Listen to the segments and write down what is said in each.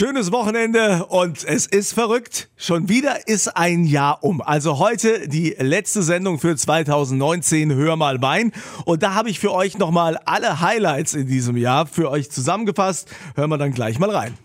Schönes Wochenende und es ist verrückt. Schon wieder ist ein Jahr um. Also heute die letzte Sendung für 2019 Hör mal Wein. Und da habe ich für euch nochmal alle Highlights in diesem Jahr für euch zusammengefasst. Hören wir dann gleich mal rein.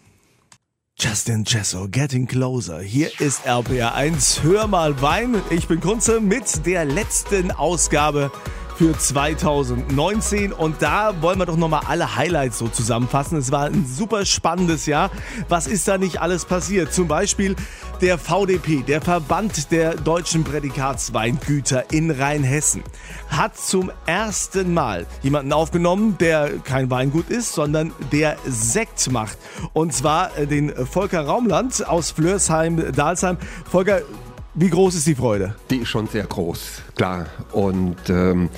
Justin Jesso, Getting Closer. Hier ist RPR1. Hör mal Wein. Ich bin Kunze mit der letzten Ausgabe für 2019 und da wollen wir doch nochmal alle Highlights so zusammenfassen. Es war ein super spannendes Jahr. Was ist da nicht alles passiert? Zum Beispiel der VDP, der Verband der deutschen Prädikatsweingüter in Rheinhessen, hat zum ersten Mal jemanden aufgenommen, der kein Weingut ist, sondern der Sekt macht. Und zwar äh, den Volker Raumland aus Flörsheim-Dalsheim. Volker, wie groß ist die Freude? Die ist schon sehr groß, klar. Und ähm,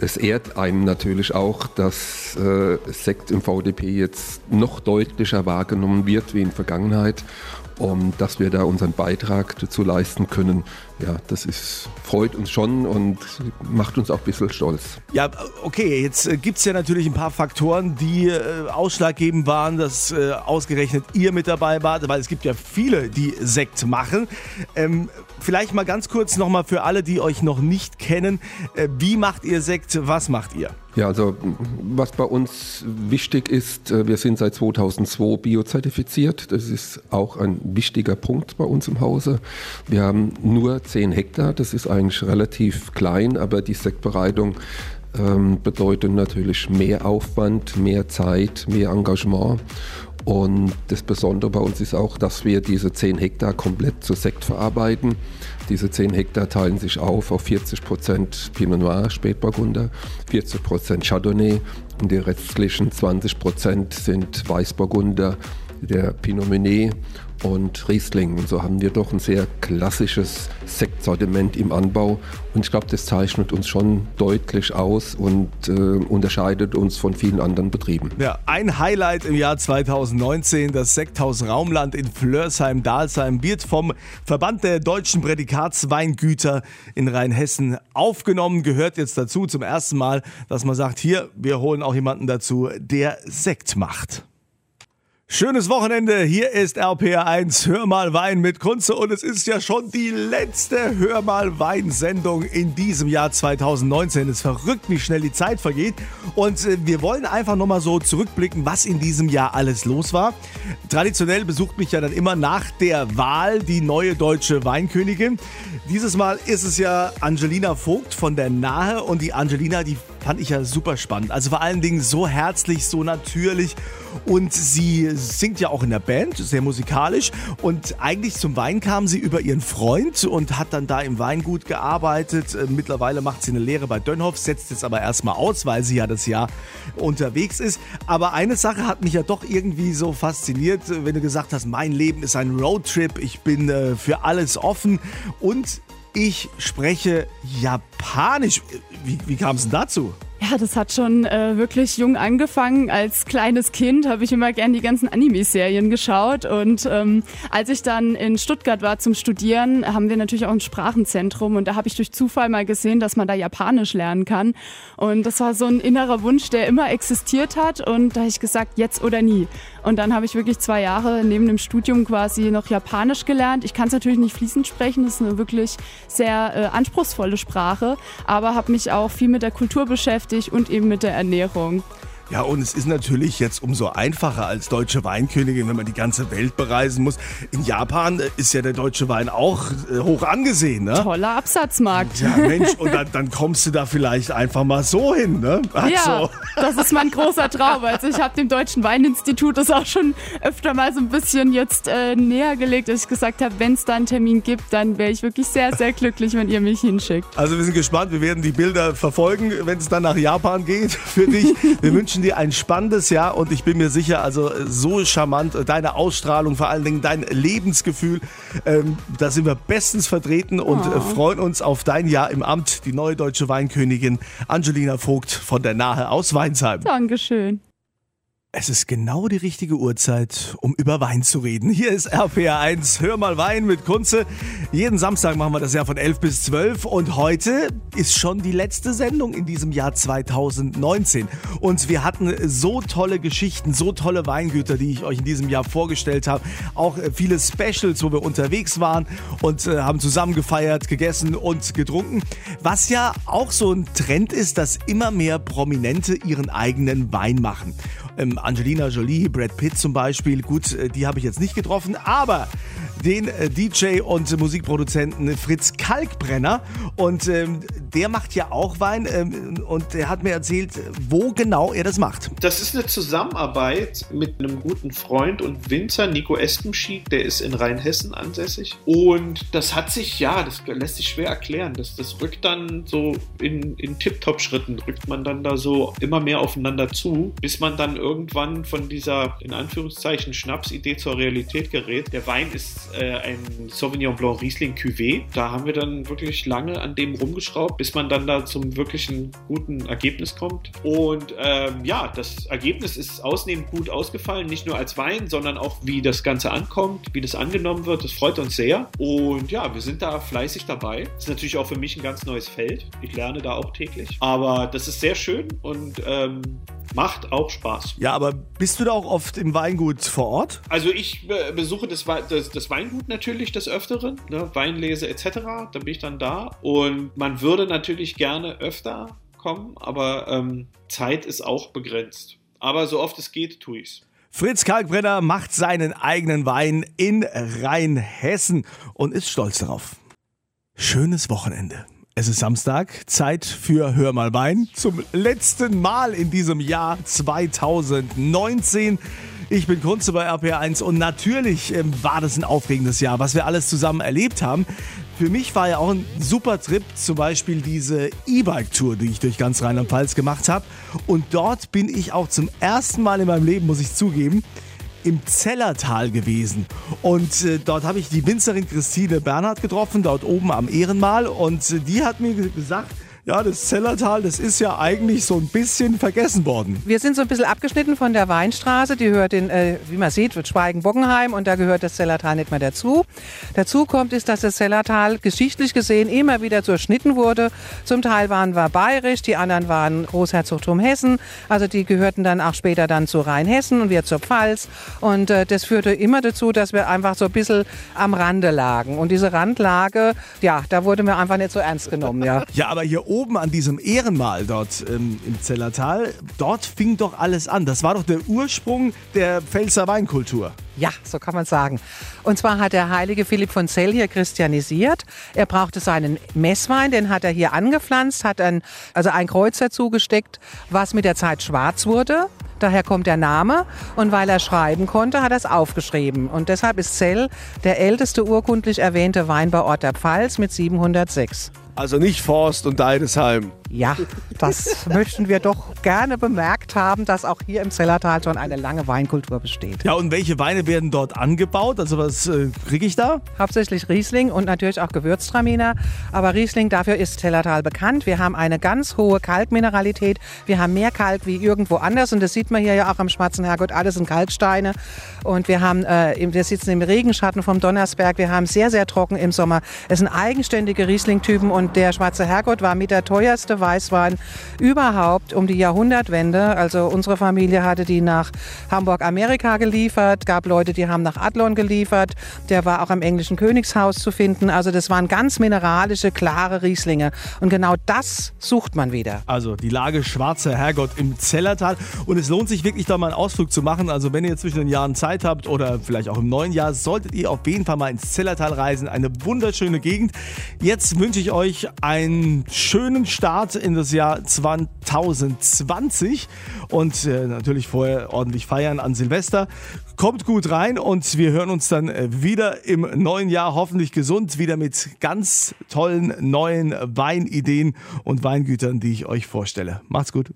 es ehrt einen natürlich auch, dass äh, Sekt im VDP jetzt noch deutlicher wahrgenommen wird wie in Vergangenheit und dass wir da unseren Beitrag dazu leisten können. Ja, das ist, freut uns schon und macht uns auch ein bisschen stolz. Ja, okay, jetzt äh, gibt es ja natürlich ein paar Faktoren, die äh, ausschlaggebend waren, dass äh, ausgerechnet ihr mit dabei wart, weil es gibt ja viele, die Sekt machen. Ähm, vielleicht mal ganz kurz nochmal für alle, die euch noch nicht kennen, äh, wie macht ihr Sekt, was macht ihr? Ja, also was bei uns wichtig ist, äh, wir sind seit 2002 biozertifiziert. Das ist auch ein wichtiger Punkt bei uns im Hause. Wir haben nur 10 Hektar, das ist eigentlich relativ klein, aber die Sektbereitung ähm, bedeutet natürlich mehr Aufwand, mehr Zeit, mehr Engagement. Und das Besondere bei uns ist auch, dass wir diese 10 Hektar komplett zu Sekt verarbeiten. Diese 10 Hektar teilen sich auf auf 40 Prozent Pinot Noir, Spätburgunder, 40 Prozent Chardonnay und die restlichen 20 Prozent sind Weißburgunder, der Pinot Meunier und Riesling. Und so haben wir doch ein sehr klassisches Sektsortiment im Anbau. Und ich glaube, das zeichnet uns schon deutlich aus und äh, unterscheidet uns von vielen anderen Betrieben. Ja, ein Highlight im Jahr 2019, das Sekthaus Raumland in Flörsheim-Dalsheim wird vom Verband der deutschen Prädikatsweingüter in Rheinhessen aufgenommen. Gehört jetzt dazu zum ersten Mal, dass man sagt, hier, wir holen auch jemanden dazu, der Sekt macht. Schönes Wochenende, hier ist RPR1 Hör mal Wein mit Kunze und es ist ja schon die letzte Hör mal Wein Sendung in diesem Jahr 2019. Es ist verrückt, wie schnell die Zeit vergeht und äh, wir wollen einfach nochmal so zurückblicken, was in diesem Jahr alles los war. Traditionell besucht mich ja dann immer nach der Wahl die neue deutsche Weinkönigin. Dieses Mal ist es ja Angelina Vogt von der Nahe und die Angelina, die fand ich ja super spannend. Also vor allen Dingen so herzlich, so natürlich. Und sie singt ja auch in der Band, sehr musikalisch. Und eigentlich zum Wein kam sie über ihren Freund und hat dann da im Weingut gearbeitet. Äh, mittlerweile macht sie eine Lehre bei Dönhoff, setzt jetzt aber erstmal aus, weil sie ja das Jahr unterwegs ist. Aber eine Sache hat mich ja doch irgendwie so fasziniert, wenn du gesagt hast, mein Leben ist ein Roadtrip, ich bin äh, für alles offen und ich spreche Japanisch. Wie, wie kam es denn dazu? Ja, das hat schon äh, wirklich jung angefangen. Als kleines Kind habe ich immer gern die ganzen Anime-Serien geschaut. Und ähm, als ich dann in Stuttgart war zum Studieren, haben wir natürlich auch ein Sprachenzentrum. Und da habe ich durch Zufall mal gesehen, dass man da Japanisch lernen kann. Und das war so ein innerer Wunsch, der immer existiert hat. Und da habe ich gesagt, jetzt oder nie. Und dann habe ich wirklich zwei Jahre neben dem Studium quasi noch Japanisch gelernt. Ich kann es natürlich nicht fließend sprechen, das ist eine wirklich sehr äh, anspruchsvolle Sprache, aber habe mich auch viel mit der Kultur beschäftigt und eben mit der Ernährung. Ja, und es ist natürlich jetzt umso einfacher als deutsche Weinkönigin, wenn man die ganze Welt bereisen muss. In Japan äh, ist ja der deutsche Wein auch äh, hoch angesehen, ne? Toller Absatzmarkt. Ja, Mensch, und dann, dann kommst du da vielleicht einfach mal so hin, ne? Also. Ja, das ist mein großer Traum. Also ich habe dem Deutschen Weininstitut das auch schon öfter mal so ein bisschen jetzt äh, näher gelegt, dass ich gesagt habe, wenn es da einen Termin gibt, dann wäre ich wirklich sehr, sehr glücklich, wenn ihr mich hinschickt. Also wir sind gespannt, wir werden die Bilder verfolgen, wenn es dann nach Japan geht für dich. Wir wünschen wünschen dir ein spannendes Jahr und ich bin mir sicher, also so charmant, deine Ausstrahlung, vor allen Dingen dein Lebensgefühl, ähm, da sind wir bestens vertreten und oh. freuen uns auf dein Jahr im Amt, die neue deutsche Weinkönigin Angelina Vogt von der Nahe aus Weinsheim. Dankeschön. Es ist genau die richtige Uhrzeit, um über Wein zu reden. Hier ist RPR1, hör mal Wein mit Kunze. Jeden Samstag machen wir das ja von 11 bis 12 und heute ist schon die letzte Sendung in diesem Jahr 2019. Und wir hatten so tolle Geschichten, so tolle Weingüter, die ich euch in diesem Jahr vorgestellt habe. Auch viele Specials, wo wir unterwegs waren und äh, haben zusammen gefeiert, gegessen und getrunken. Was ja auch so ein Trend ist, dass immer mehr Prominente ihren eigenen Wein machen. Ähm, Angelina Jolie, Brad Pitt zum Beispiel. Gut, äh, die habe ich jetzt nicht getroffen, aber den äh, DJ und Musikproduzenten Fritz Kalkbrenner. Und ähm, der macht ja auch Wein ähm, und er hat mir erzählt, wo genau er das macht. Das ist eine Zusammenarbeit mit einem guten Freund und Winzer, Nico Espenschied, der ist in Rheinhessen ansässig. Und das hat sich, ja, das lässt sich schwer erklären. Das, das rückt dann so in, in Tip-Top-Schritten, rückt man dann da so immer mehr aufeinander zu, bis man dann irgendwann von dieser, in Anführungszeichen, Schnapsidee zur Realität gerät. Der Wein ist äh, ein Sauvignon Blanc Riesling Cuvée. Da haben wir dann wirklich lange an dem rumgeschraubt, bis man dann da zum wirklichen guten Ergebnis kommt. Und ähm, ja, das Ergebnis ist ausnehmend gut ausgefallen, nicht nur als Wein, sondern auch wie das Ganze ankommt, wie das angenommen wird. Das freut uns sehr. Und ja, wir sind da fleißig dabei. Ist natürlich auch für mich ein ganz neues Feld. Ich lerne da auch täglich. Aber das ist sehr schön und ähm, macht auch Spaß. Ja, aber bist du da auch oft im Weingut vor Ort? Also ich besuche das, das, das Weingut natürlich des Öfteren, ne? Weinlese etc. Da bin ich dann da und man würde natürlich gerne öfter kommen, aber ähm, Zeit ist auch begrenzt. Aber so oft es geht, tue ich's. Fritz Kalkbrenner macht seinen eigenen Wein in Rheinhessen und ist stolz darauf. Schönes Wochenende. Es ist Samstag, Zeit für Hör mal Wein zum letzten Mal in diesem Jahr 2019. Ich bin Kunze bei RPR1 und natürlich ähm, war das ein aufregendes Jahr, was wir alles zusammen erlebt haben. Für mich war ja auch ein super Trip, zum Beispiel diese E-Bike-Tour, die ich durch ganz Rheinland-Pfalz gemacht habe. Und dort bin ich auch zum ersten Mal in meinem Leben, muss ich zugeben, im Zellertal gewesen. Und äh, dort habe ich die Winzerin Christine Bernhard getroffen, dort oben am Ehrenmal. Und äh, die hat mir gesagt, ja, das Zellertal, das ist ja eigentlich so ein bisschen vergessen worden. Wir sind so ein bisschen abgeschnitten von der Weinstraße. Die hört in, äh, wie man sieht, wird Schweigen-Bockenheim und da gehört das Zellertal nicht mehr dazu. Dazu kommt ist, dass das Zellertal geschichtlich gesehen immer wieder zerschnitten wurde. Zum Teil waren wir bayerisch, die anderen waren Großherzogtum Hessen. Also die gehörten dann auch später dann zu Rheinhessen und wir zur Pfalz. Und äh, das führte immer dazu, dass wir einfach so ein bisschen am Rande lagen. Und diese Randlage, ja, da wurde mir einfach nicht so ernst genommen. Ja, ja aber hier oben an diesem Ehrenmal dort ähm, im Zellertal, dort fing doch alles an. Das war doch der Ursprung der Pfälzer Weinkultur. Ja, so kann man sagen. Und zwar hat der heilige Philipp von Zell hier christianisiert. Er brauchte seinen Messwein, den hat er hier angepflanzt, hat ein, also ein Kreuz dazu gesteckt, was mit der Zeit schwarz wurde. Daher kommt der Name. Und weil er schreiben konnte, hat er es aufgeschrieben. Und deshalb ist Zell der älteste urkundlich erwähnte Weinbauort der Pfalz mit 706. Also nicht Forst und Deidesheim. Ja, das möchten wir doch gerne bemerkt haben, dass auch hier im Zellertal schon eine lange Weinkultur besteht. Ja, und welche Weine werden dort angebaut? Also was äh, kriege ich da? Hauptsächlich Riesling und natürlich auch Gewürztraminer. Aber Riesling, dafür ist Zellertal bekannt. Wir haben eine ganz hohe Kalkmineralität. Wir haben mehr Kalk wie irgendwo anders und das sieht man hier ja auch am Schwarzen Herrgott. Alles sind Kalksteine. Und wir haben, äh, wir sitzen im Regenschatten vom Donnersberg. Wir haben sehr, sehr trocken im Sommer. Es sind eigenständige Riesling-Typen und der Schwarze Herrgott war mit der teuerste Weißwein überhaupt um die Jahrhundertwende. Also unsere Familie hatte die nach Hamburg-Amerika geliefert, gab Leute, die haben nach Adlon geliefert. Der war auch am englischen Königshaus zu finden. Also das waren ganz mineralische, klare Rieslinge. Und genau das sucht man wieder. Also die Lage Schwarzer Herrgott im Zellertal. Und es lohnt sich wirklich da mal einen Ausflug zu machen. Also wenn ihr zwischen den Jahren Zeit habt oder vielleicht auch im neuen Jahr, solltet ihr auf jeden Fall mal ins Zellertal reisen. Eine wunderschöne Gegend. Jetzt wünsche ich euch einen schönen Start in das Jahr 2020 und äh, natürlich vorher ordentlich feiern an Silvester. Kommt gut rein und wir hören uns dann äh, wieder im neuen Jahr, hoffentlich gesund, wieder mit ganz tollen neuen Weinideen und Weingütern, die ich euch vorstelle. Macht's gut.